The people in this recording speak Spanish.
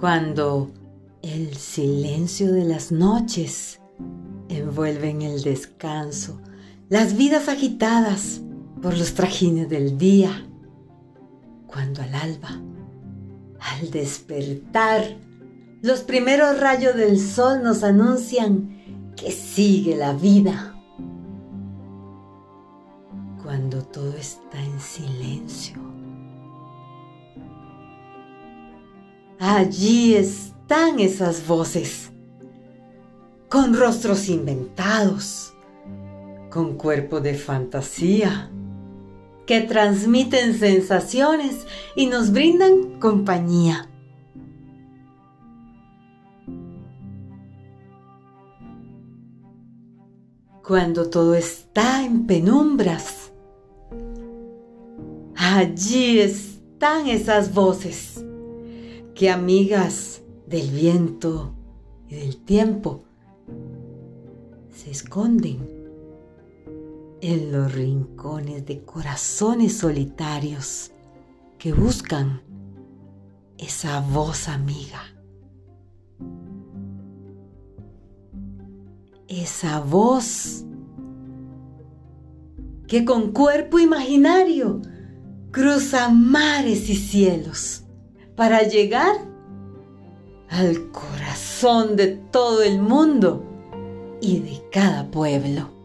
Cuando el silencio de las noches envuelve en el descanso las vidas agitadas por los trajines del día. Cuando al alba, al despertar, los primeros rayos del sol nos anuncian que sigue la vida. Cuando todo está en silencio. Allí están esas voces, con rostros inventados, con cuerpo de fantasía, que transmiten sensaciones y nos brindan compañía. Cuando todo está en penumbras, allí están esas voces que amigas del viento y del tiempo se esconden en los rincones de corazones solitarios que buscan esa voz amiga. Esa voz que con cuerpo imaginario cruza mares y cielos para llegar al corazón de todo el mundo y de cada pueblo.